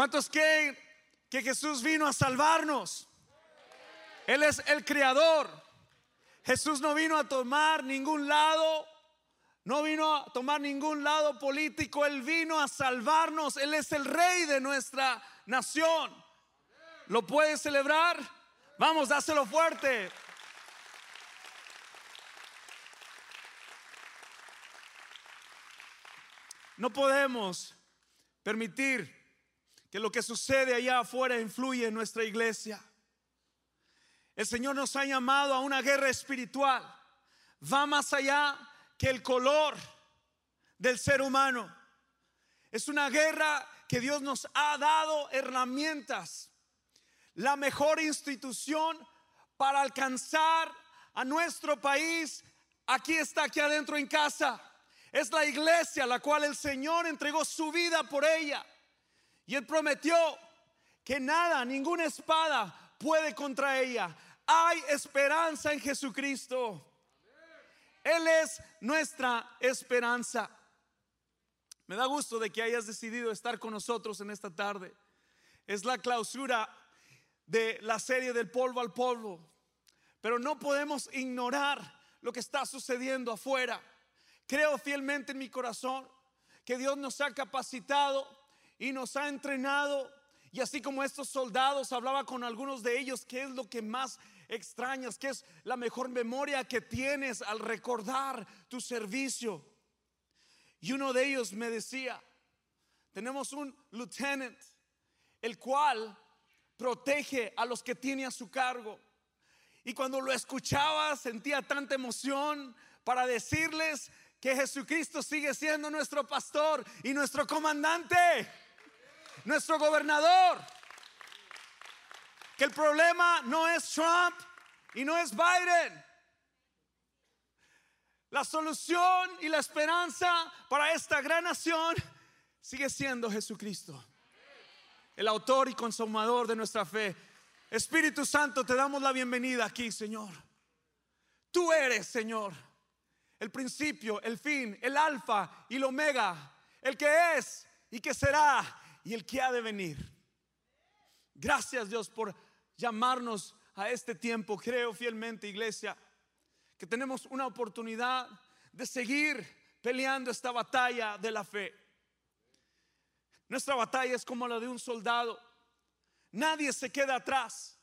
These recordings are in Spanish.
¿Cuántos creen que Jesús vino a salvarnos? Él es el creador. Jesús no vino a tomar ningún lado, no vino a tomar ningún lado político, Él vino a salvarnos. Él es el rey de nuestra nación. ¿Lo puede celebrar? Vamos, dáselo fuerte. No podemos permitir que lo que sucede allá afuera influya en nuestra iglesia. El Señor nos ha llamado a una guerra espiritual. Va más allá que el color del ser humano. Es una guerra que Dios nos ha dado herramientas. La mejor institución para alcanzar a nuestro país, aquí está, aquí adentro en casa. Es la iglesia la cual el Señor entregó su vida por ella. Y Él prometió que nada, ninguna espada puede contra ella hay esperanza en Jesucristo. Él es nuestra esperanza. Me da gusto de que hayas decidido estar con nosotros en esta tarde. Es la clausura de la serie del polvo al polvo. Pero no podemos ignorar lo que está sucediendo afuera. Creo fielmente en mi corazón que Dios nos ha capacitado y nos ha entrenado. Y así como estos soldados, hablaba con algunos de ellos, qué es lo que más extrañas, que es la mejor memoria que tienes al recordar tu servicio. Y uno de ellos me decía, tenemos un lieutenant, el cual protege a los que tiene a su cargo. Y cuando lo escuchaba sentía tanta emoción para decirles que Jesucristo sigue siendo nuestro pastor y nuestro comandante, nuestro gobernador que el problema no es Trump y no es Biden. La solución y la esperanza para esta gran nación sigue siendo Jesucristo, el autor y consumador de nuestra fe. Espíritu Santo, te damos la bienvenida aquí, Señor. Tú eres, Señor, el principio, el fin, el alfa y el omega, el que es y que será y el que ha de venir. Gracias Dios por llamarnos a este tiempo. Creo fielmente, iglesia, que tenemos una oportunidad de seguir peleando esta batalla de la fe. Nuestra batalla es como la de un soldado. Nadie se queda atrás.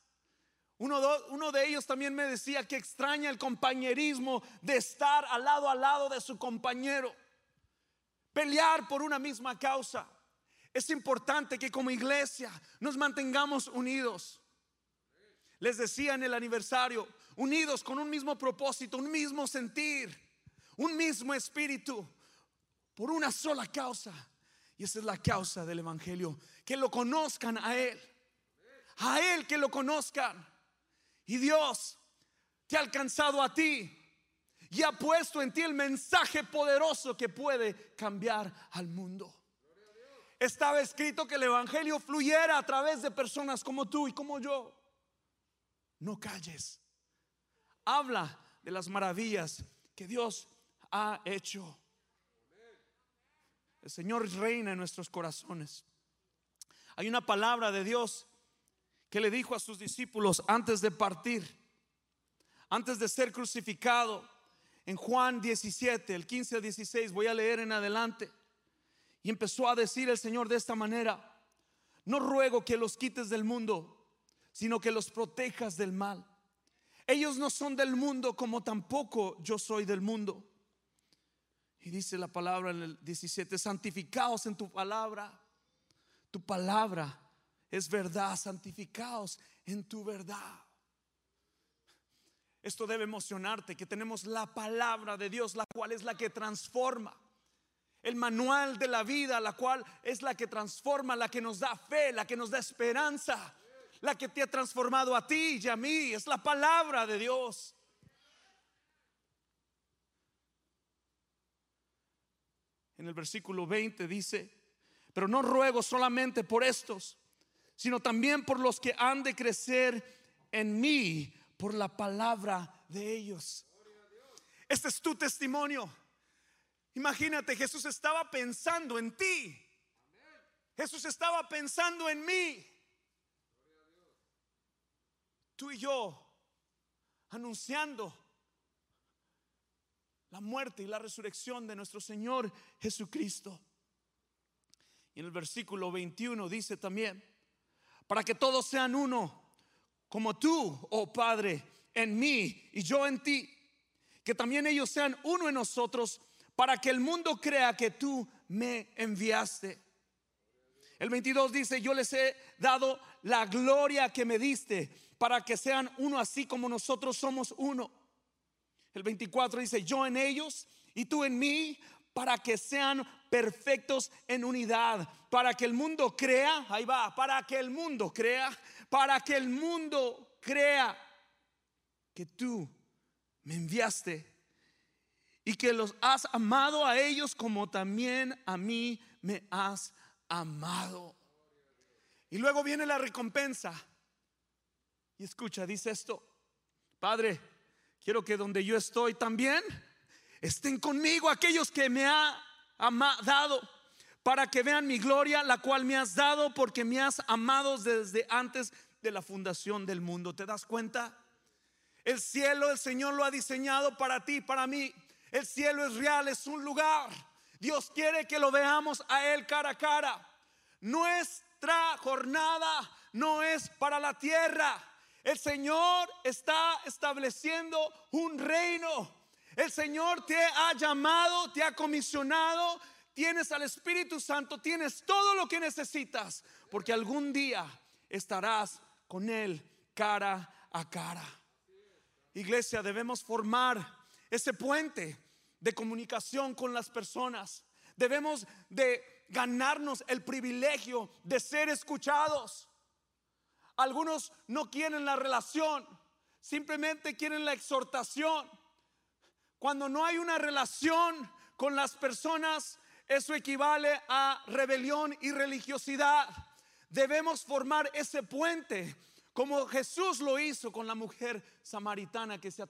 Uno, uno, de ellos también me decía que extraña el compañerismo de estar al lado al lado de su compañero. Pelear por una misma causa. Es importante que como iglesia nos mantengamos unidos. Les decía en el aniversario, unidos con un mismo propósito, un mismo sentir, un mismo espíritu, por una sola causa. Y esa es la causa del Evangelio, que lo conozcan a Él, a Él que lo conozcan. Y Dios te ha alcanzado a ti y ha puesto en ti el mensaje poderoso que puede cambiar al mundo. Estaba escrito que el Evangelio fluyera a través de personas como tú y como yo no calles. Habla de las maravillas que Dios ha hecho. El Señor reina en nuestros corazones. Hay una palabra de Dios que le dijo a sus discípulos antes de partir, antes de ser crucificado, en Juan 17, el 15 al 16, voy a leer en adelante. Y empezó a decir el Señor de esta manera, no ruego que los quites del mundo, sino que los protejas del mal. Ellos no son del mundo como tampoco yo soy del mundo. Y dice la palabra en el 17, santificaos en tu palabra. Tu palabra es verdad, santificaos en tu verdad. Esto debe emocionarte, que tenemos la palabra de Dios, la cual es la que transforma. El manual de la vida, la cual es la que transforma, la que nos da fe, la que nos da esperanza la que te ha transformado a ti y a mí, es la palabra de Dios. En el versículo 20 dice, pero no ruego solamente por estos, sino también por los que han de crecer en mí por la palabra de ellos. Este es tu testimonio. Imagínate, Jesús estaba pensando en ti. Jesús estaba pensando en mí. Tú y yo anunciando la muerte y la resurrección de nuestro Señor Jesucristo. Y en el versículo 21 dice también, para que todos sean uno, como tú, oh Padre, en mí y yo en ti, que también ellos sean uno en nosotros, para que el mundo crea que tú me enviaste. El 22 dice, yo les he dado la gloria que me diste para que sean uno así como nosotros somos uno. El 24 dice, yo en ellos y tú en mí para que sean perfectos en unidad, para que el mundo crea, ahí va, para que el mundo crea, para que el mundo crea que tú me enviaste y que los has amado a ellos como también a mí me has amado. Y luego viene la recompensa. Y escucha, dice esto, Padre, quiero que donde yo estoy también estén conmigo aquellos que me ha dado, para que vean mi gloria, la cual me has dado, porque me has amado desde antes de la fundación del mundo. ¿Te das cuenta? El cielo, el Señor lo ha diseñado para ti, para mí. El cielo es real, es un lugar. Dios quiere que lo veamos a Él cara a cara. Nuestra jornada no es para la tierra. El Señor está estableciendo un reino. El Señor te ha llamado, te ha comisionado. Tienes al Espíritu Santo, tienes todo lo que necesitas, porque algún día estarás con Él cara a cara. Iglesia, debemos formar ese puente de comunicación con las personas. Debemos de ganarnos el privilegio de ser escuchados. Algunos no quieren la relación, simplemente quieren la exhortación. Cuando no hay una relación con las personas, eso equivale a rebelión y religiosidad. Debemos formar ese puente, como Jesús lo hizo con la mujer samaritana que se,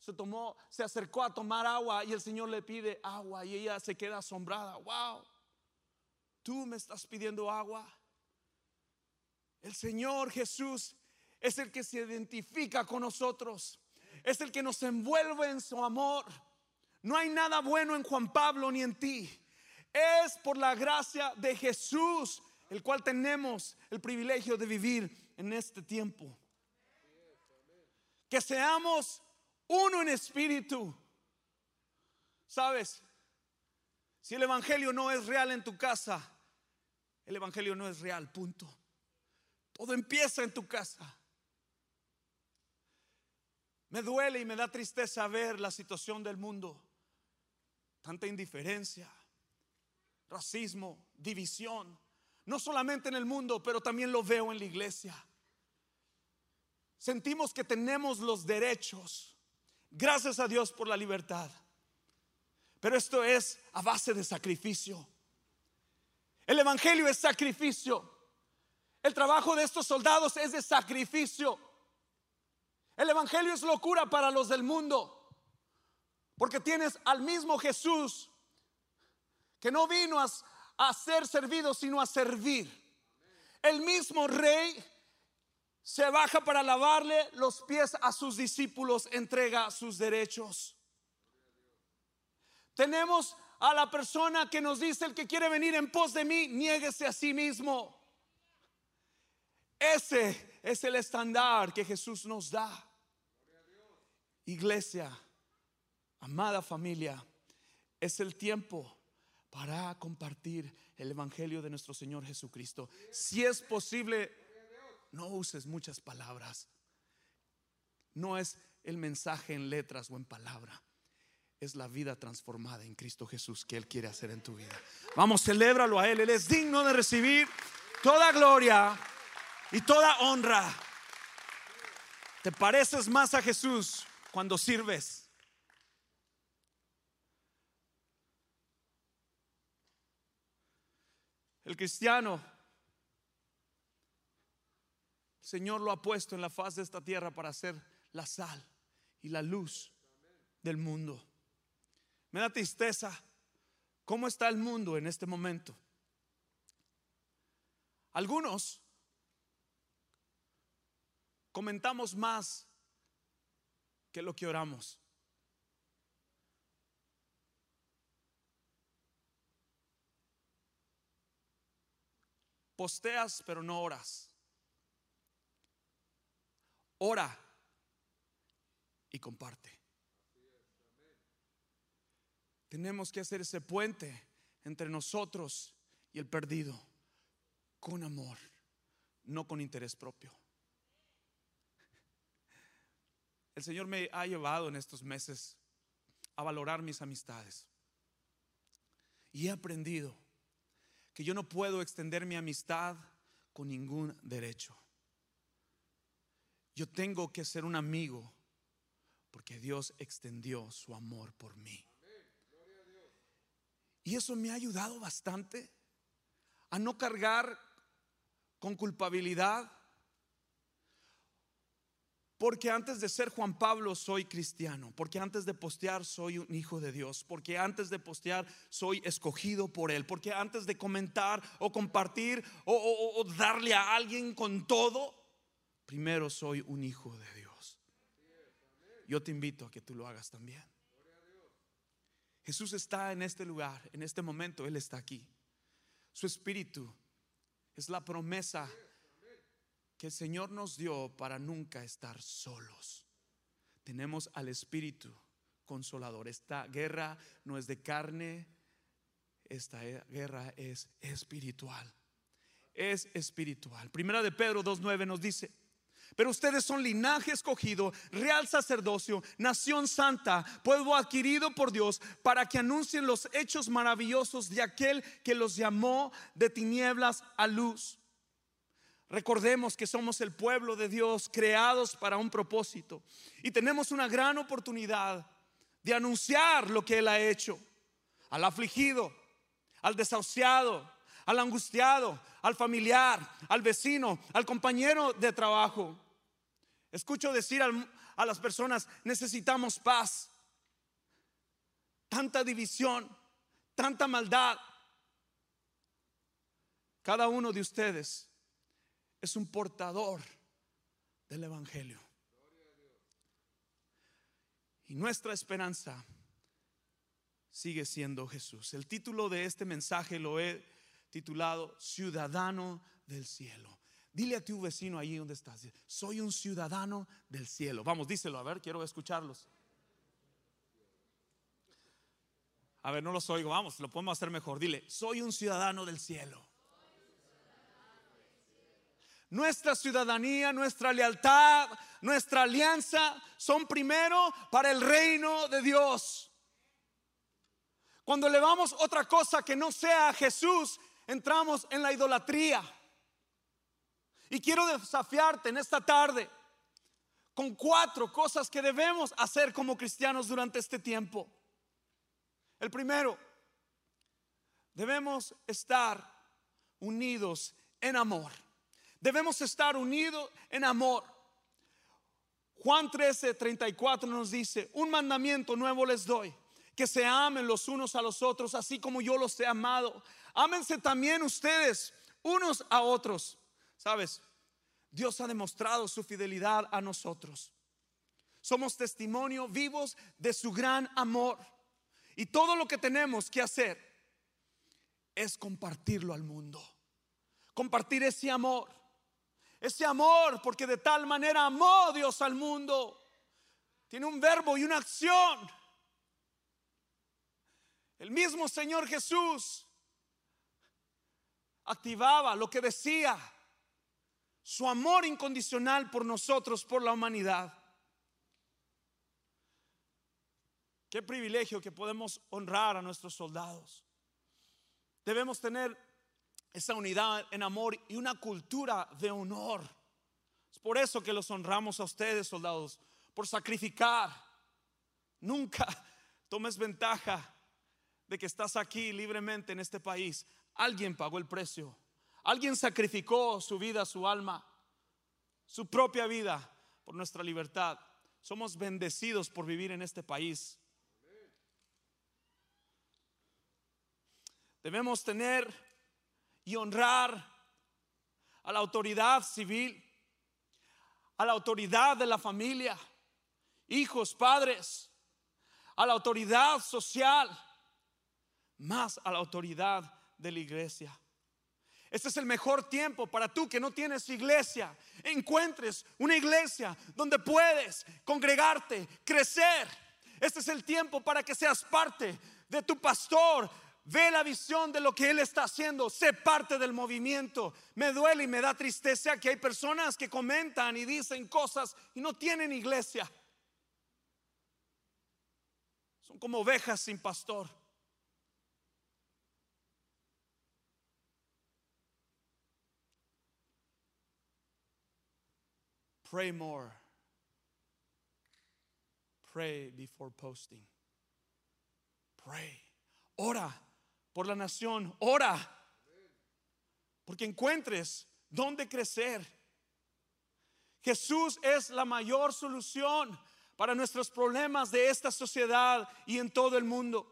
se tomó, se acercó a tomar agua y el Señor le pide agua y ella se queda asombrada. Wow, tú me estás pidiendo agua. El Señor Jesús es el que se identifica con nosotros, es el que nos envuelve en su amor. No hay nada bueno en Juan Pablo ni en ti. Es por la gracia de Jesús el cual tenemos el privilegio de vivir en este tiempo. Que seamos uno en espíritu. ¿Sabes? Si el Evangelio no es real en tu casa, el Evangelio no es real, punto. Todo empieza en tu casa. Me duele y me da tristeza ver la situación del mundo. Tanta indiferencia, racismo, división. No solamente en el mundo, pero también lo veo en la iglesia. Sentimos que tenemos los derechos Gracias a Dios por la libertad. Pero esto es a base de sacrificio. El Evangelio es sacrificio. El trabajo de estos soldados es de sacrificio. El Evangelio es locura para los del mundo. Porque tienes al mismo Jesús que no vino a, a ser servido, sino a servir. El mismo rey se baja para lavarle los pies a sus discípulos, entrega sus derechos. Tenemos a la persona que nos dice el que quiere venir en pos de mí, niéguese a sí mismo. Ese es el estándar que Jesús nos da. Iglesia, amada familia, es el tiempo para compartir el Evangelio de nuestro Señor Jesucristo. Si es posible, no uses muchas palabras. No es el mensaje en letras o en palabra. Es la vida transformada en Cristo Jesús que Él quiere hacer en tu vida. Vamos, celébralo a Él. Él es digno de recibir toda gloria y toda honra. Te pareces más a Jesús cuando sirves. El cristiano Señor lo ha puesto en la faz de esta tierra para ser la sal y la luz del mundo. Me da tristeza cómo está el mundo en este momento. Algunos comentamos más que lo que oramos. Posteas pero no oras. Ora y comparte. Tenemos que hacer ese puente entre nosotros y el perdido con amor, no con interés propio. El Señor me ha llevado en estos meses a valorar mis amistades. Y he aprendido que yo no puedo extender mi amistad con ningún derecho. Yo tengo que ser un amigo porque Dios extendió su amor por mí. Y eso me ha ayudado bastante a no cargar con culpabilidad. Porque antes de ser Juan Pablo soy cristiano, porque antes de postear soy un hijo de Dios, porque antes de postear soy escogido por Él, porque antes de comentar o compartir o, o darle a alguien con todo, primero soy un hijo de Dios. Yo te invito a que tú lo hagas también. Jesús está en este lugar, en este momento, Él está aquí. Su espíritu es la promesa que el Señor nos dio para nunca estar solos. Tenemos al Espíritu consolador. Esta guerra no es de carne, esta guerra es espiritual. Es espiritual. Primera de Pedro 2.9 nos dice, pero ustedes son linaje escogido, real sacerdocio, nación santa, pueblo adquirido por Dios, para que anuncien los hechos maravillosos de aquel que los llamó de tinieblas a luz. Recordemos que somos el pueblo de Dios, creados para un propósito. Y tenemos una gran oportunidad de anunciar lo que Él ha hecho al afligido, al desahuciado, al angustiado, al familiar, al vecino, al compañero de trabajo. Escucho decir a las personas, necesitamos paz. Tanta división, tanta maldad. Cada uno de ustedes es un portador del Evangelio. Y nuestra esperanza sigue siendo Jesús. El título de este mensaje lo he titulado Ciudadano del Cielo. Dile a tu vecino allí donde estás, soy un ciudadano del cielo. Vamos, díselo, a ver, quiero escucharlos. A ver, no los oigo, vamos, lo podemos hacer mejor. Dile, soy un ciudadano del cielo. Nuestra ciudadanía, nuestra lealtad, nuestra alianza son primero para el reino de Dios. Cuando le vamos otra cosa que no sea a Jesús, entramos en la idolatría. Y quiero desafiarte en esta tarde con cuatro cosas que debemos hacer como cristianos durante este tiempo. El primero, debemos estar unidos en amor. Debemos estar unidos en amor. Juan 13, 34 nos dice, un mandamiento nuevo les doy, que se amen los unos a los otros, así como yo los he amado. Ámense también ustedes unos a otros. ¿Sabes? Dios ha demostrado su fidelidad a nosotros. Somos testimonio vivos de su gran amor. Y todo lo que tenemos que hacer es compartirlo al mundo. Compartir ese amor. Ese amor, porque de tal manera amó Dios al mundo. Tiene un verbo y una acción. El mismo Señor Jesús activaba lo que decía su amor incondicional por nosotros, por la humanidad. Qué privilegio que podemos honrar a nuestros soldados. Debemos tener esa unidad en amor y una cultura de honor. Es por eso que los honramos a ustedes, soldados, por sacrificar. Nunca tomes ventaja de que estás aquí libremente en este país. Alguien pagó el precio. Alguien sacrificó su vida, su alma, su propia vida por nuestra libertad. Somos bendecidos por vivir en este país. Debemos tener y honrar a la autoridad civil, a la autoridad de la familia, hijos, padres, a la autoridad social, más a la autoridad de la iglesia. Este es el mejor tiempo para tú que no tienes iglesia. Encuentres una iglesia donde puedes congregarte, crecer. Este es el tiempo para que seas parte de tu pastor. Ve la visión de lo que él está haciendo. Sé parte del movimiento. Me duele y me da tristeza que hay personas que comentan y dicen cosas y no tienen iglesia. Son como ovejas sin pastor. Pray more. Pray before posting. Pray. Ora por la nación. Ora. Porque encuentres dónde crecer. Jesús es la mayor solución para nuestros problemas de esta sociedad y en todo el mundo.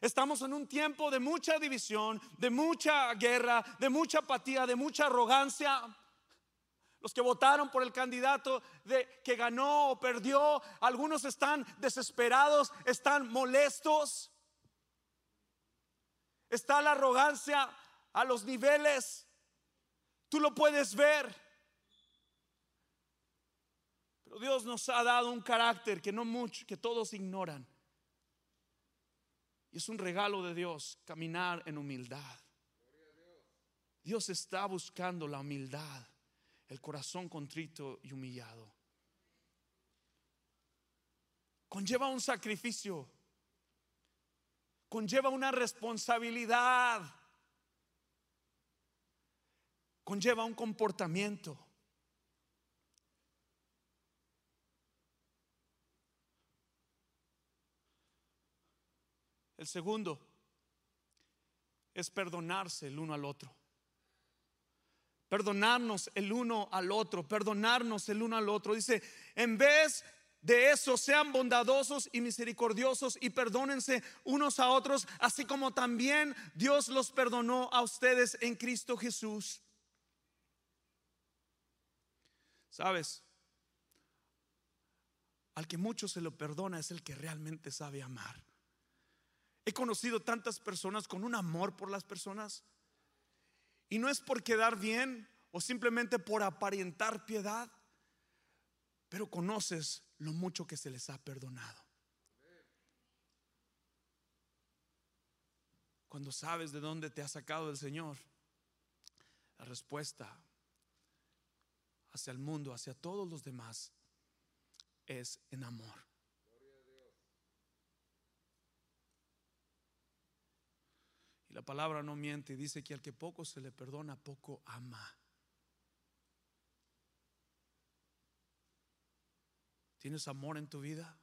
Estamos en un tiempo de mucha división, de mucha guerra, de mucha apatía, de mucha arrogancia. Los que votaron por el candidato de, que ganó o perdió, algunos están desesperados, están molestos. Está la arrogancia a los niveles. Tú lo puedes ver. Pero Dios nos ha dado un carácter que no mucho, que todos ignoran. Y es un regalo de Dios caminar en humildad. Dios está buscando la humildad el corazón contrito y humillado. Conlleva un sacrificio, conlleva una responsabilidad, conlleva un comportamiento. El segundo es perdonarse el uno al otro perdonarnos el uno al otro, perdonarnos el uno al otro. Dice, en vez de eso, sean bondadosos y misericordiosos y perdónense unos a otros, así como también Dios los perdonó a ustedes en Cristo Jesús. ¿Sabes? Al que mucho se lo perdona es el que realmente sabe amar. He conocido tantas personas con un amor por las personas y no es por quedar bien o simplemente por aparentar piedad, pero conoces lo mucho que se les ha perdonado. Cuando sabes de dónde te ha sacado el Señor, la respuesta hacia el mundo, hacia todos los demás, es en amor. La palabra no miente y dice que al que poco se le perdona, poco ama. ¿Tienes amor en tu vida?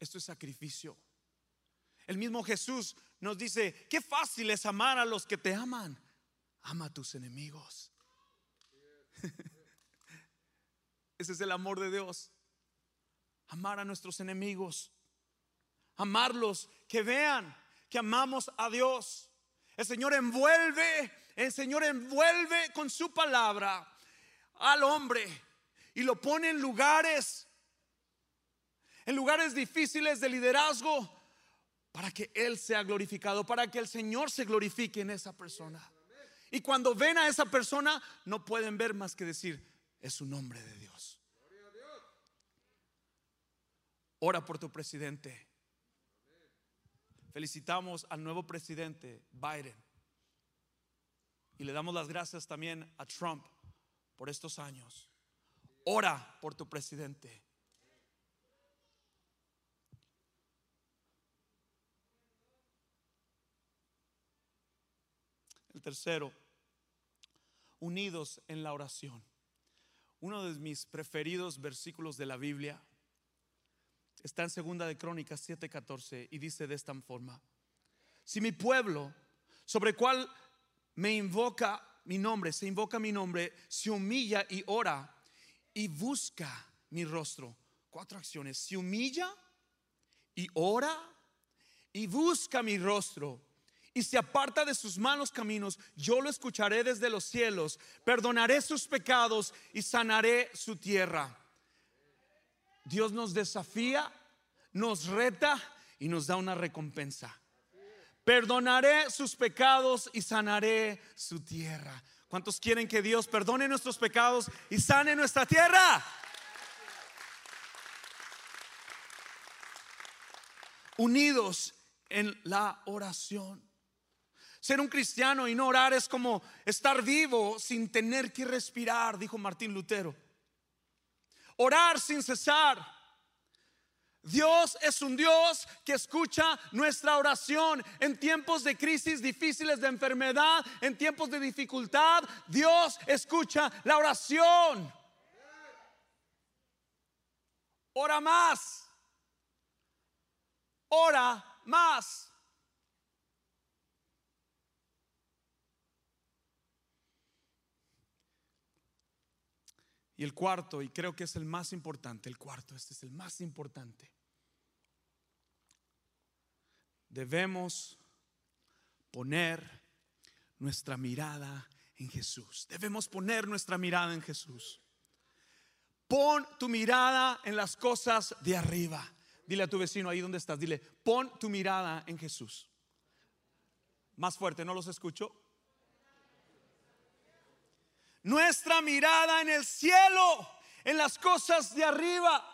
Esto es sacrificio. El mismo Jesús nos dice, qué fácil es amar a los que te aman. Ama a tus enemigos. Ese es el amor de Dios. Amar a nuestros enemigos. Amarlos, que vean que amamos a Dios. El Señor envuelve, el Señor envuelve con su palabra al hombre y lo pone en lugares, en lugares difíciles de liderazgo, para que Él sea glorificado, para que el Señor se glorifique en esa persona. Y cuando ven a esa persona, no pueden ver más que decir, es un hombre de Dios. Ora por tu presidente. Felicitamos al nuevo presidente Biden. Y le damos las gracias también a Trump por estos años. Ora por tu presidente. El tercero, unidos en la oración. Uno de mis preferidos versículos de la Biblia Está en segunda de Crónicas 7:14 y dice de esta forma: Si mi pueblo, sobre cual me invoca mi nombre, se invoca mi nombre, se humilla y ora y busca mi rostro. Cuatro acciones: se humilla y ora y busca mi rostro y se aparta de sus malos caminos, yo lo escucharé desde los cielos, perdonaré sus pecados y sanaré su tierra. Dios nos desafía, nos reta y nos da una recompensa. Perdonaré sus pecados y sanaré su tierra. ¿Cuántos quieren que Dios perdone nuestros pecados y sane nuestra tierra? Unidos en la oración. Ser un cristiano y no orar es como estar vivo sin tener que respirar, dijo Martín Lutero. Orar sin cesar. Dios es un Dios que escucha nuestra oración en tiempos de crisis difíciles, de enfermedad, en tiempos de dificultad. Dios escucha la oración. Ora más. Ora más. Y el cuarto, y creo que es el más importante, el cuarto, este es el más importante. Debemos poner nuestra mirada en Jesús. Debemos poner nuestra mirada en Jesús. Pon tu mirada en las cosas de arriba. Dile a tu vecino ahí donde estás, dile, pon tu mirada en Jesús. Más fuerte, ¿no los escucho? Nuestra mirada en el cielo, en las cosas de arriba.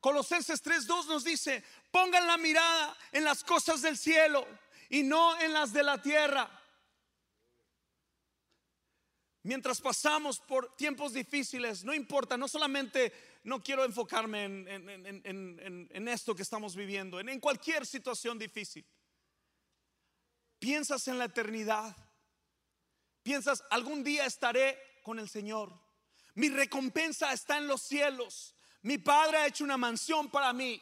Colosenses 3:2 nos dice, pongan la mirada en las cosas del cielo y no en las de la tierra. Mientras pasamos por tiempos difíciles, no importa, no solamente no quiero enfocarme en, esto que estamos viviendo, en cualquier situación difícil. Piensas en la eternidad, piensas, algún día estaré con el Señor, mi recompensa está en los cielos, mi Padre ha hecho una mansión para mí.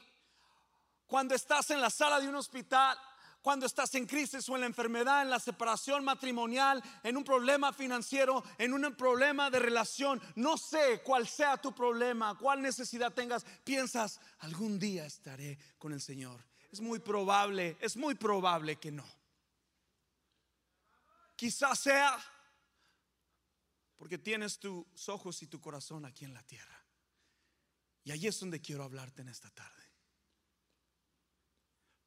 Cuando estás en la sala de un hospital, cuando estás en crisis o en la enfermedad, en la separación matrimonial, en un problema financiero, en un problema de relación, no sé cuál sea tu problema, cuál necesidad tengas, piensas, algún día estaré con el Señor. Es muy probable, es muy probable que no. Quizás sea porque tienes tus ojos y tu corazón aquí en la tierra. Y ahí es donde quiero hablarte en esta tarde.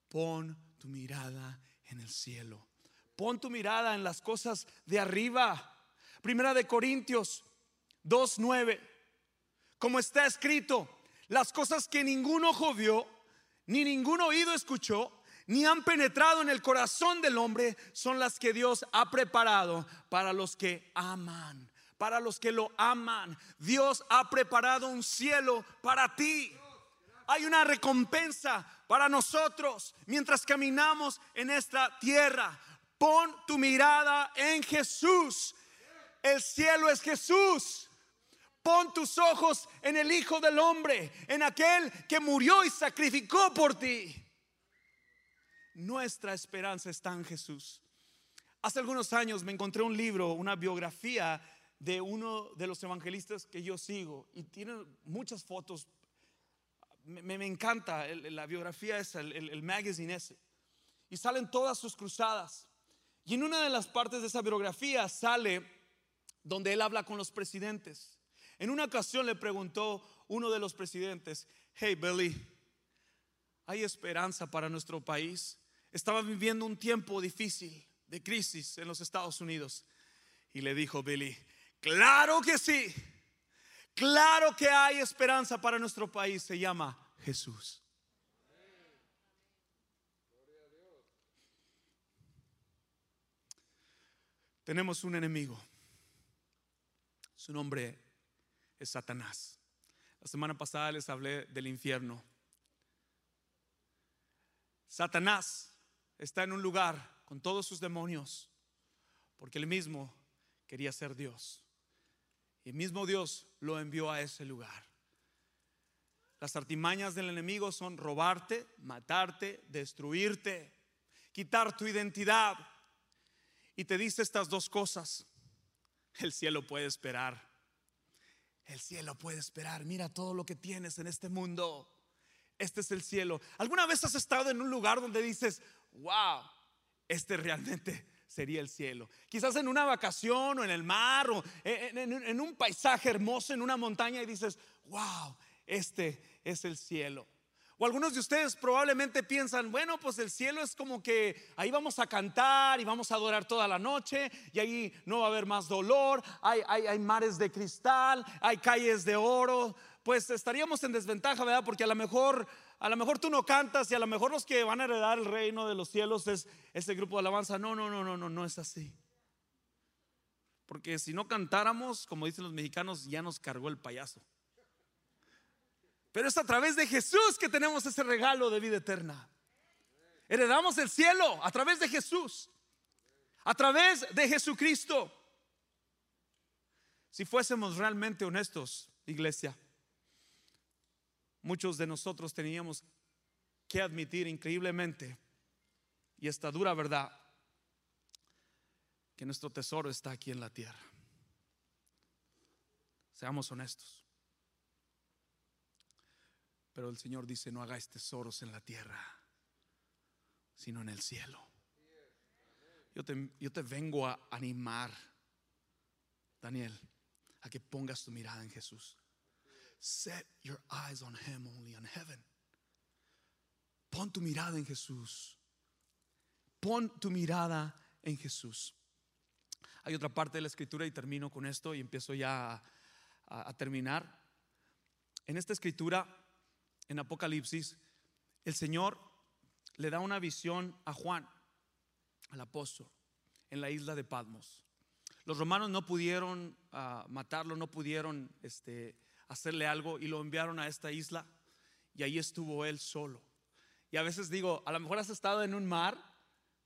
Pon tu mirada en el cielo. Pon tu mirada en las cosas de arriba. Primera de Corintios 2:9. Como está escrito, las cosas que ningún ojo vio, ni ningún oído escuchó, ni han penetrado en el corazón del hombre, son las que Dios ha preparado para los que aman, para los que lo aman. Dios ha preparado un cielo para ti. Hay una recompensa para nosotros mientras caminamos en esta tierra. Pon tu mirada en Jesús. El cielo es Jesús. Pon tus ojos en el Hijo del Hombre, en aquel que murió y sacrificó por ti. Nuestra esperanza está en Jesús. Hace algunos años me encontré un libro, una biografía de uno de los evangelistas que yo sigo y tiene muchas fotos me, encanta la biografía esa, el, el, magazine ese. Y salen todas sus cruzadas. Y en una de las partes de esa biografía sale donde él habla con los presidentes. En una ocasión le preguntó uno de los presidentes, hey Billy, ¿hay esperanza para nuestro país? Estaba viviendo un tiempo difícil de crisis en los Estados Unidos. Y le dijo Billy, claro que sí. Claro que hay esperanza para nuestro país, se llama Jesús. Tenemos un enemigo. Su nombre es Satanás. La semana pasada les hablé del infierno. Satanás está en un lugar con todos sus demonios porque él mismo quería ser Dios. Y mismo Dios lo envió a ese lugar. Las artimañas del enemigo son robarte, matarte, destruirte, quitar tu identidad. Y te dice estas dos cosas. El cielo puede esperar. El cielo puede esperar. Mira todo lo que tienes en este mundo. Este es el cielo. ¿Alguna vez has estado en un lugar donde dices, wow, este realmente sería el cielo. Quizás en una vacación o en el mar o en, un paisaje hermoso, en una montaña y dices, wow, este es el cielo. O algunos de ustedes probablemente piensan, bueno, pues el cielo es como que ahí vamos a cantar y vamos a adorar toda la noche y ahí no va a haber más dolor, hay, hay mares de cristal, hay calles de oro. Pues estaríamos en desventaja, ¿verdad? Porque a lo mejor a lo mejor tú no cantas y a lo mejor los que van a heredar el reino de los cielos es ese grupo de alabanza. No, no, no, no, no, no es así. Porque si no cantáramos, como dicen los mexicanos, ya nos cargó el payaso. Pero es a través de Jesús que tenemos ese regalo de vida eterna. Heredamos el cielo a través de Jesús, a través de Jesucristo. Si fuésemos realmente honestos, iglesia, muchos de nosotros teníamos que admitir increíblemente, y esta dura verdad, que nuestro tesoro está aquí en la tierra. Seamos honestos. Pero el Señor dice, no hagáis tesoros en la tierra, sino en el cielo. Yo te, vengo a animar, Daniel, a que pongas tu mirada en Jesús. Set your eyes on Him only, on heaven. Pon tu mirada en Jesús. Pon tu mirada en Jesús. Hay otra parte de la escritura y termino con esto y empiezo ya a, terminar. En esta escritura, en Apocalipsis, el Señor le da una visión a Juan, al apóstol, en la isla de Patmos. Los romanos no pudieron ah, matarlo, no pudieron este, hacerle algo y lo enviaron a esta isla y ahí estuvo él solo. Y a veces digo, a lo mejor has estado en un mar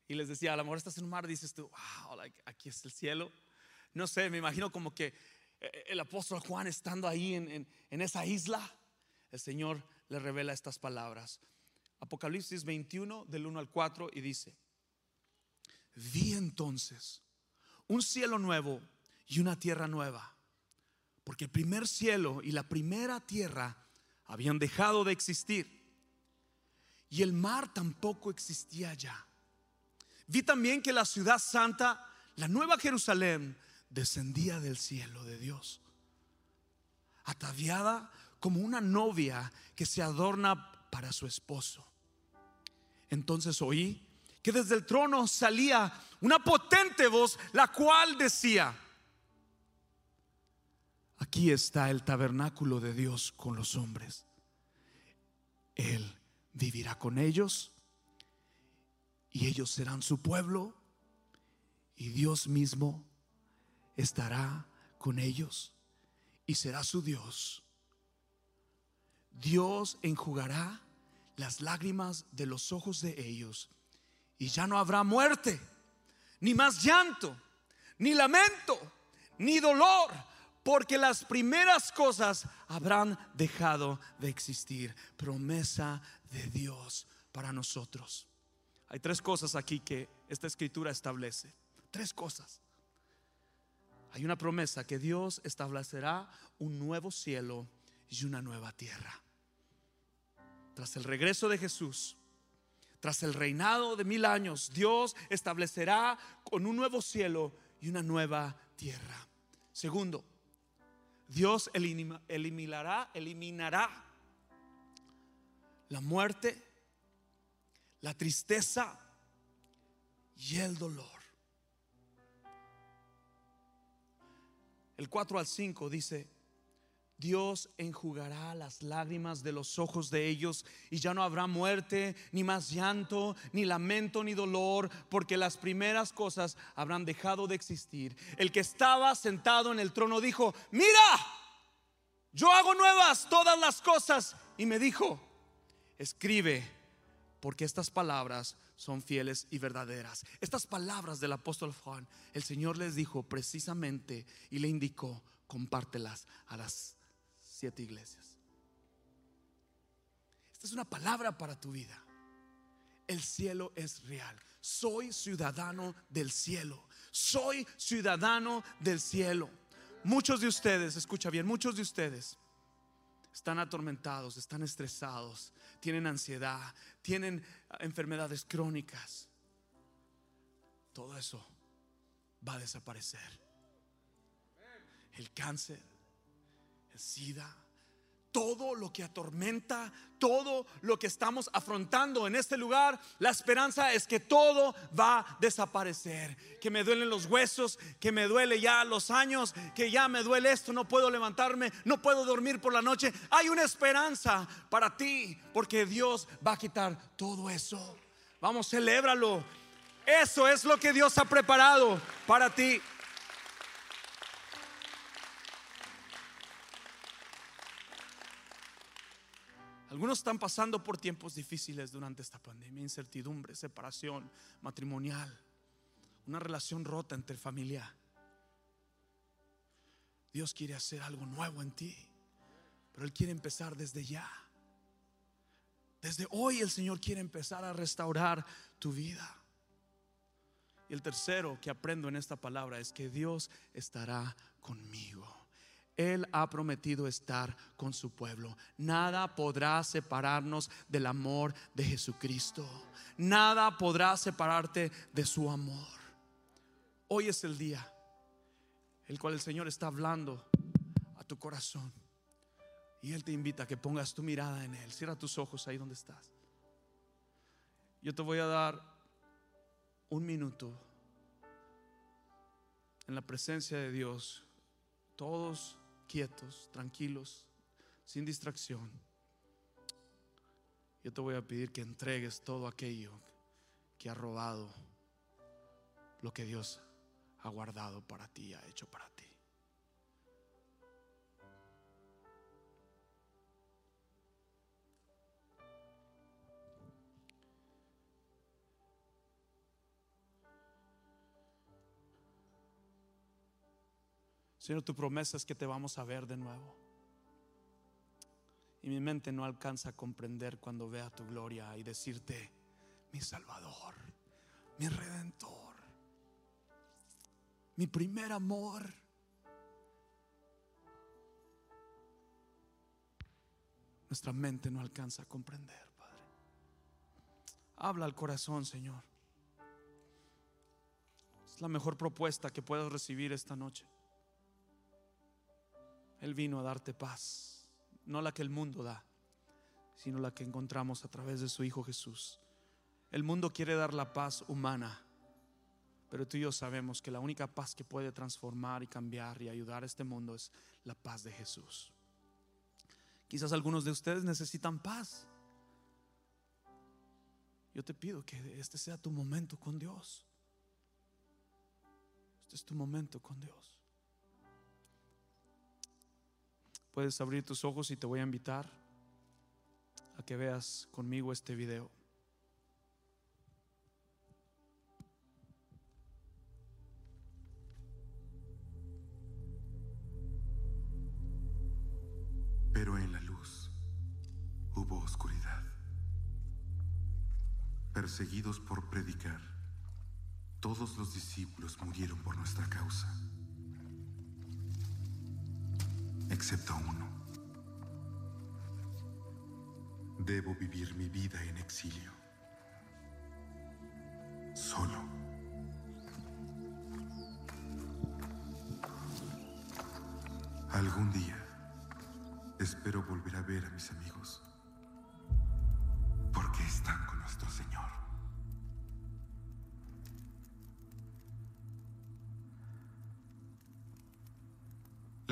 y les decía, a lo mejor estás en un mar dices tú, wow, aquí es el cielo. No sé, me imagino como que eh, el apóstol Juan estando ahí en, en esa isla, el Señor le revela estas palabras. Apocalipsis 21 del 1 al 4 y dice, vi entonces un cielo nuevo y una tierra nueva porque el primer cielo y la primera tierra habían dejado de existir. Y el mar tampoco existía ya. Vi también que la ciudad santa, la nueva Jerusalén, descendía del cielo de Dios, ataviada como una novia que se adorna para su esposo. Entonces oí que desde el trono salía una potente voz, la cual decía, Aquí está el tabernáculo de Dios con los hombres. Él vivirá con ellos y ellos serán su pueblo y Dios mismo estará con ellos y será su Dios. Dios enjugará las lágrimas de los ojos de ellos y ya no habrá muerte, ni más llanto, ni lamento, ni dolor porque las primeras cosas habrán dejado de existir. Promesa de Dios para nosotros. Hay tres cosas aquí que esta escritura establece. Tres cosas. Hay una promesa que Dios establecerá un nuevo cielo y una nueva tierra. Tras el regreso de Jesús, tras el reinado de mil años, Dios establecerá con un nuevo cielo y una nueva tierra. Segundo, Dios eliminará, eliminará la muerte, la tristeza y el dolor. El 4 al 5 dice, Dios enjugará las lágrimas de los ojos de ellos y ya no habrá muerte, ni más llanto, ni lamento, ni dolor, porque las primeras cosas habrán dejado de existir. El que estaba sentado en el trono dijo, mira, yo hago nuevas todas las cosas. Y me dijo, escribe, porque estas palabras son fieles y verdaderas. Estas palabras del apóstol Juan, el Señor les dijo precisamente y le indicó, compártelas a las siete iglesias. Esta es una palabra para tu vida. El cielo es real. Soy ciudadano del cielo. Soy ciudadano del cielo. Muchos de ustedes, escucha bien, muchos de ustedes están atormentados, están estresados, tienen ansiedad, tienen enfermedades crónicas. todo eso va a desaparecer. El cáncer, todo lo que atormenta, todo lo que estamos afrontando en este lugar, la esperanza es que todo va a desaparecer. Que me duelen los huesos, que me duele ya los años, que ya me duele esto, no puedo levantarme, no puedo dormir por la noche. Hay una esperanza para ti, porque Dios va a quitar todo eso. Vamos, celébralo. Eso es lo que Dios ha preparado para ti. Algunos están pasando por tiempos difíciles durante esta pandemia, incertidumbre, separación matrimonial, una relación rota entre familia. Dios quiere hacer algo nuevo en ti, pero Él quiere empezar desde ya. Desde hoy el Señor quiere empezar a restaurar tu vida. Y el tercero que aprendo en esta palabra es que Dios estará conmigo. Él ha prometido estar con su pueblo. Nada podrá separarnos del amor de Jesucristo. Nada podrá separarte de su amor. Hoy es el día el cual el Señor está hablando a tu corazón. Y Él te invita a que pongas tu mirada en Él. Cierra tus ojos ahí donde estás. Yo te voy a dar un minuto en la presencia de Dios. Todos quietos, tranquilos, sin distracción. Yo te voy a pedir que entregues todo aquello que ha robado lo que Dios ha guardado para ti, ha hecho para ti. Señor, tu promesa es que te vamos a ver de nuevo. Y mi mente no alcanza a comprender cuando vea tu gloria y decirte, mi Salvador, mi Redentor, mi primer amor. Nuestra mente no alcanza a comprender, Padre. Habla al corazón, Señor. Es la mejor propuesta que puedas recibir esta noche. Él vino a darte paz, no la que el mundo da, sino la que encontramos a través de su Hijo Jesús. El mundo quiere dar la paz humana, pero tú y yo sabemos que la única paz que puede transformar y cambiar y ayudar a este mundo es la paz de Jesús. Quizás algunos de ustedes necesitan paz. Yo te pido que este sea tu momento con Dios. Este es tu momento con Dios. Puedes abrir tus ojos y te voy a invitar a que veas conmigo este video. Pero en la luz hubo oscuridad. Perseguidos por predicar, todos los discípulos murieron por nuestra causa excepto uno. Debo vivir mi vida en exilio. Solo.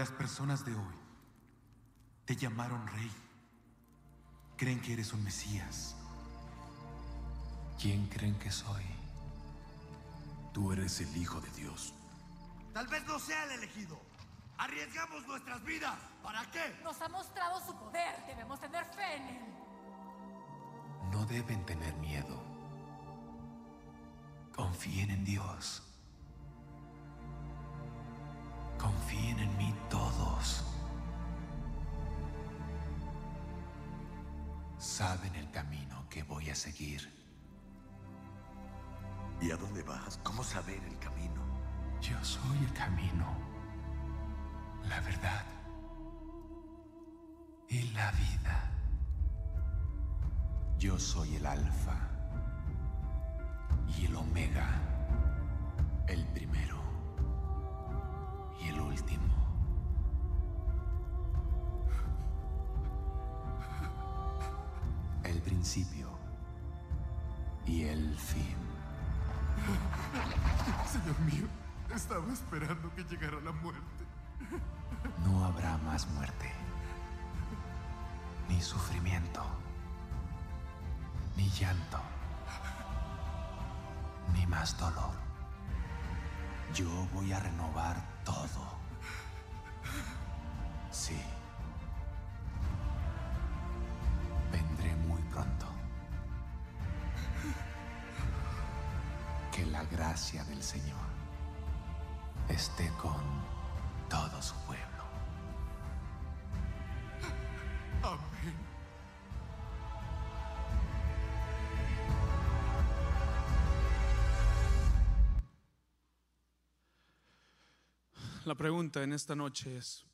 Las personas de hoy te llamaron rey. Creen que eres un Mesías. ¿Quién creen que soy? Tú eres el Hijo de Dios. Tal vez no sea el elegido. Arriesgamos nuestras vidas. ¿Para qué? Nos ha mostrado su poder. Debemos tener fe en él. No deben tener miedo. Confíen en Dios. Confíen en mí Saben el camino que voy a seguir. ¿Y a dónde vas? ¿Cómo saber el camino? Yo soy el camino, la verdad y la vida. Yo soy el alfa y el omega, el primero principio y el fin. Señor mío, estaba esperando que llegara la muerte. No habrá más muerte, ni sufrimiento, ni llanto, ni más dolor. Yo voy a renovar todo. La pregunta en esta noche es,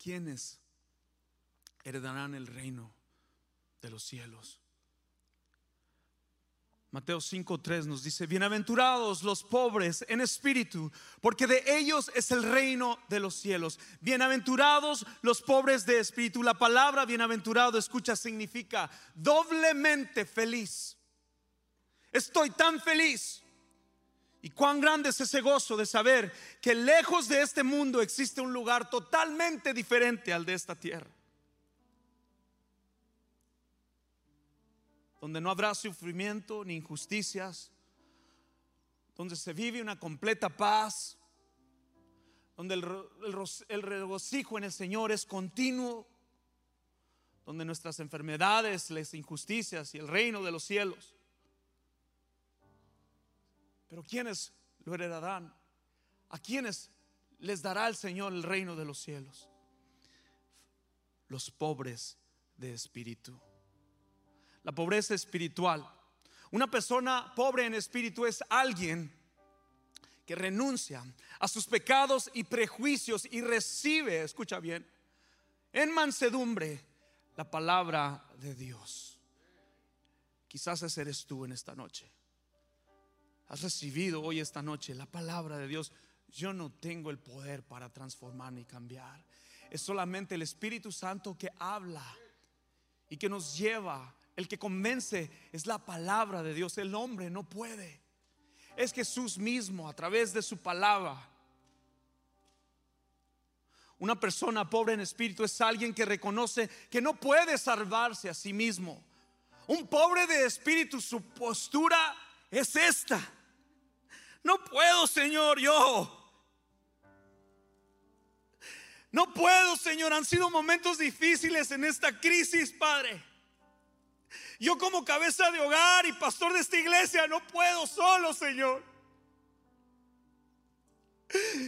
¿quiénes heredarán el reino de los cielos? Mateo 5:3 nos dice, bienaventurados los pobres en espíritu, porque de ellos es el reino de los cielos. Bienaventurados los pobres de espíritu. La palabra bienaventurado, escucha, significa doblemente feliz. Estoy tan feliz. Y cuán grande es ese gozo de saber que lejos de este mundo existe un lugar totalmente diferente al de esta tierra. donde no habrá sufrimiento ni injusticias, donde se vive una completa paz, donde el, regocijo en el Señor es continuo, donde nuestras enfermedades, las injusticias y el reino de los cielos. Pero ¿quiénes lo heredarán? ¿A quiénes les dará el Señor el reino de los cielos? Los pobres de espíritu la pobreza espiritual. Una persona pobre en espíritu es alguien que renuncia a sus pecados y prejuicios y recibe, escucha bien, en mansedumbre la palabra de Dios. Quizás ese eres tú en esta noche. Has recibido hoy esta noche la palabra de Dios. Yo no tengo el poder para transformar ni cambiar. Es solamente el Espíritu Santo que habla y que nos lleva el que convence es la palabra de Dios. El hombre no puede. Es Jesús mismo a través de su palabra. Una persona pobre en espíritu es alguien que reconoce que no puede salvarse a sí mismo. Un pobre de espíritu, su postura es esta. No puedo, Señor, yo. No puedo, Señor. Han sido momentos difíciles en esta crisis, Padre. Yo como cabeza de hogar y pastor de esta iglesia no puedo solo, Señor.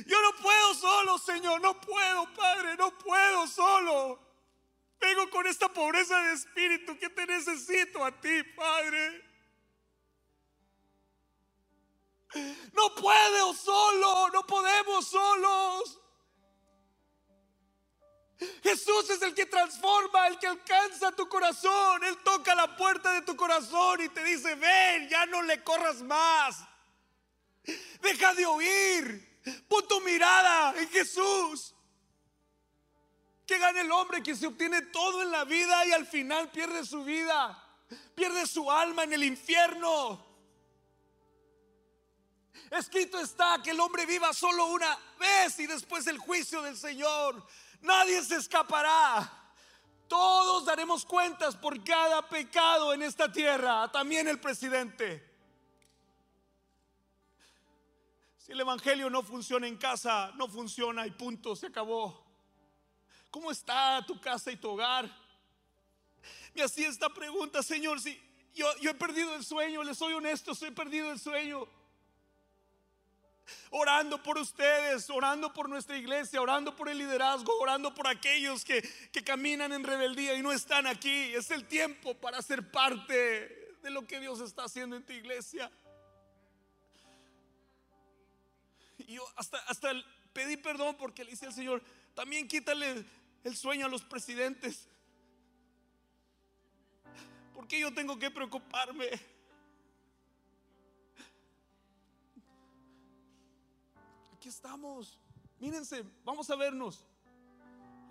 Yo no puedo solo, Señor. No puedo, Padre. No puedo solo. Vengo con esta pobreza de espíritu que te necesito a ti, Padre. No puedo solo. No podemos solos. Jesús es el que transforma, el que alcanza tu corazón. Él toca la puerta de tu corazón y te dice, ven, ya no le corras más. Deja de oír. Pon tu mirada en Jesús. Que gane el hombre que se obtiene todo en la vida y al final pierde su vida. Pierde su alma en el infierno. Escrito está que el hombre viva solo una vez y después el juicio del Señor. Nadie se escapará. Todos daremos cuentas por cada pecado en esta tierra, también el presidente. Si el Evangelio no funciona en casa, no funciona y punto, se acabó. ¿Cómo está tu casa y tu hogar? Me hacía esta pregunta, Señor, si yo, yo he perdido el sueño, le soy honesto, he perdido el sueño orando por ustedes, orando por nuestra iglesia, orando por el liderazgo, orando por aquellos que, que caminan en rebeldía y no están aquí. Es el tiempo para ser parte de lo que Dios está haciendo en tu iglesia. Y yo hasta, hasta pedí perdón porque le dice al Señor, también quítale el sueño a los presidentes. Porque yo tengo que preocuparme? Aquí estamos. Mírense, vamos a vernos.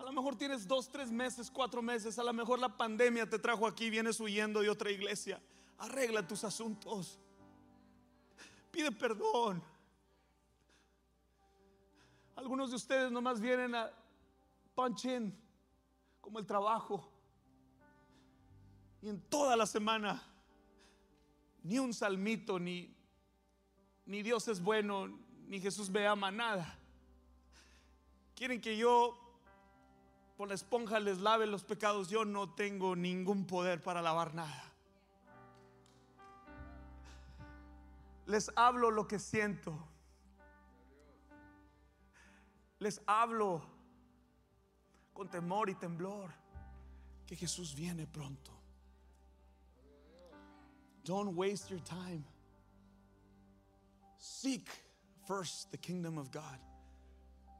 A lo mejor tienes dos, tres meses, cuatro meses. A lo mejor la pandemia te trajo aquí, vienes huyendo de otra iglesia. Arregla tus asuntos. Pide perdón. Algunos de ustedes nomás vienen a punch como el trabajo. Y en toda la semana, ni un salmito, ni, ni Dios es bueno, ni Jesús me ama, nada. Quieren que yo por la esponja les lave los pecados. Yo no tengo ningún poder para lavar nada. Les hablo lo que siento. Les hablo con temor y temblor que Jesús viene pronto. Don't waste your time. Seek first the kingdom of God.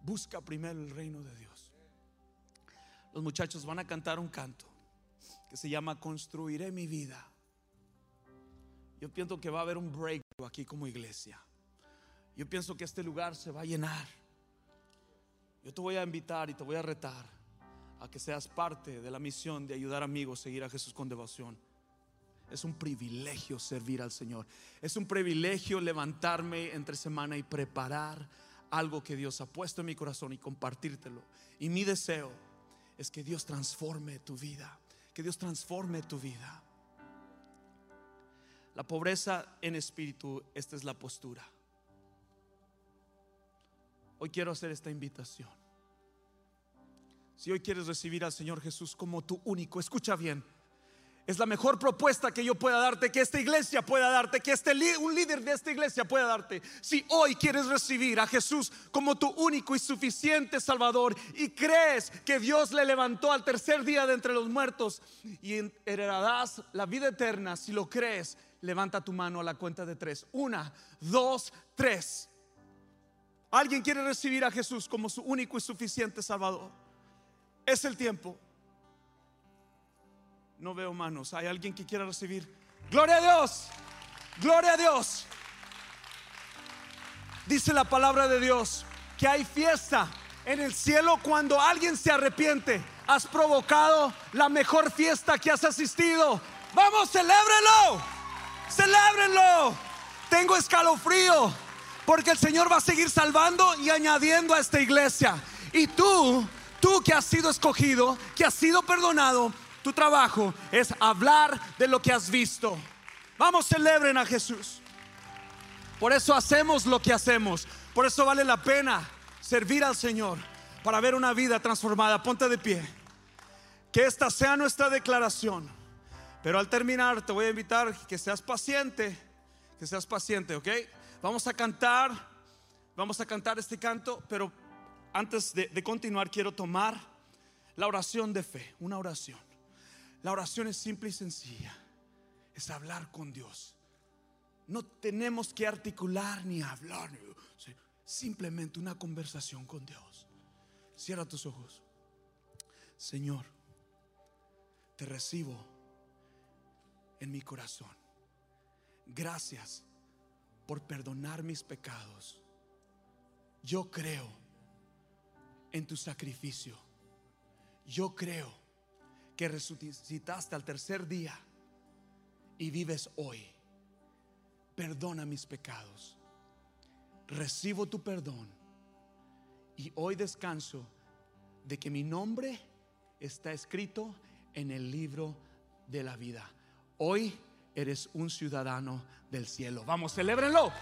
Busca primero el reino de Dios. Los muchachos van a cantar un canto que se llama Construiré mi vida. Yo pienso que va a haber un break aquí como iglesia. Yo pienso que este lugar se va a llenar. Yo te voy a invitar y te voy a retar a que seas parte de la misión de ayudar amigos a seguir a Jesús con devoción. Es un privilegio servir al Señor. Es un privilegio levantarme entre semana y preparar algo que Dios ha puesto en mi corazón y compartírtelo. Y mi deseo es que Dios transforme tu vida. Que Dios transforme tu vida. La pobreza en espíritu, esta es la postura. Hoy quiero hacer esta invitación. Si hoy quieres recibir al Señor Jesús como tu único, escucha bien, es la mejor propuesta que yo pueda darte, que esta iglesia pueda darte, que este un líder de esta iglesia pueda darte. Si hoy quieres recibir a Jesús como tu único y suficiente Salvador y crees que Dios le levantó al tercer día de entre los muertos y heredarás la vida eterna, si lo crees, levanta tu mano a la cuenta de tres. Una, dos, tres. ¿Alguien quiere recibir a Jesús como su único y suficiente Salvador? Es el tiempo. No veo manos. ¿Hay alguien que quiera recibir? Gloria a Dios. Gloria a Dios. Dice la palabra de Dios que hay fiesta en el cielo cuando alguien se arrepiente. Has provocado la mejor fiesta que has asistido. Vamos, celébrelo. Celébrenlo. Tengo escalofrío porque el Señor va a seguir salvando y añadiendo a esta iglesia. Y tú, tú que has sido escogido, que has sido perdonado, tu trabajo es hablar de lo que has visto. Vamos, celebren a Jesús. Por eso hacemos lo que hacemos. Por eso vale la pena servir al Señor para ver una vida transformada. Ponte de pie. Que esta sea nuestra declaración. Pero al terminar te voy a invitar que seas paciente, que seas paciente, ¿ok? Vamos a cantar, vamos a cantar este canto, pero antes de, de continuar quiero tomar la oración de fe, una oración. La oración es simple y sencilla. Es hablar con Dios. No tenemos que articular ni hablar. Simplemente una conversación con Dios. Cierra tus ojos. Señor, te recibo en mi corazón. Gracias por perdonar mis pecados. Yo creo en tu sacrificio. Yo creo que resucitaste al tercer día y vives hoy. Perdona mis pecados. Recibo tu perdón. Y hoy descanso de que mi nombre está escrito en el libro de la vida. Hoy eres un ciudadano del cielo. Vamos, celébrenlo.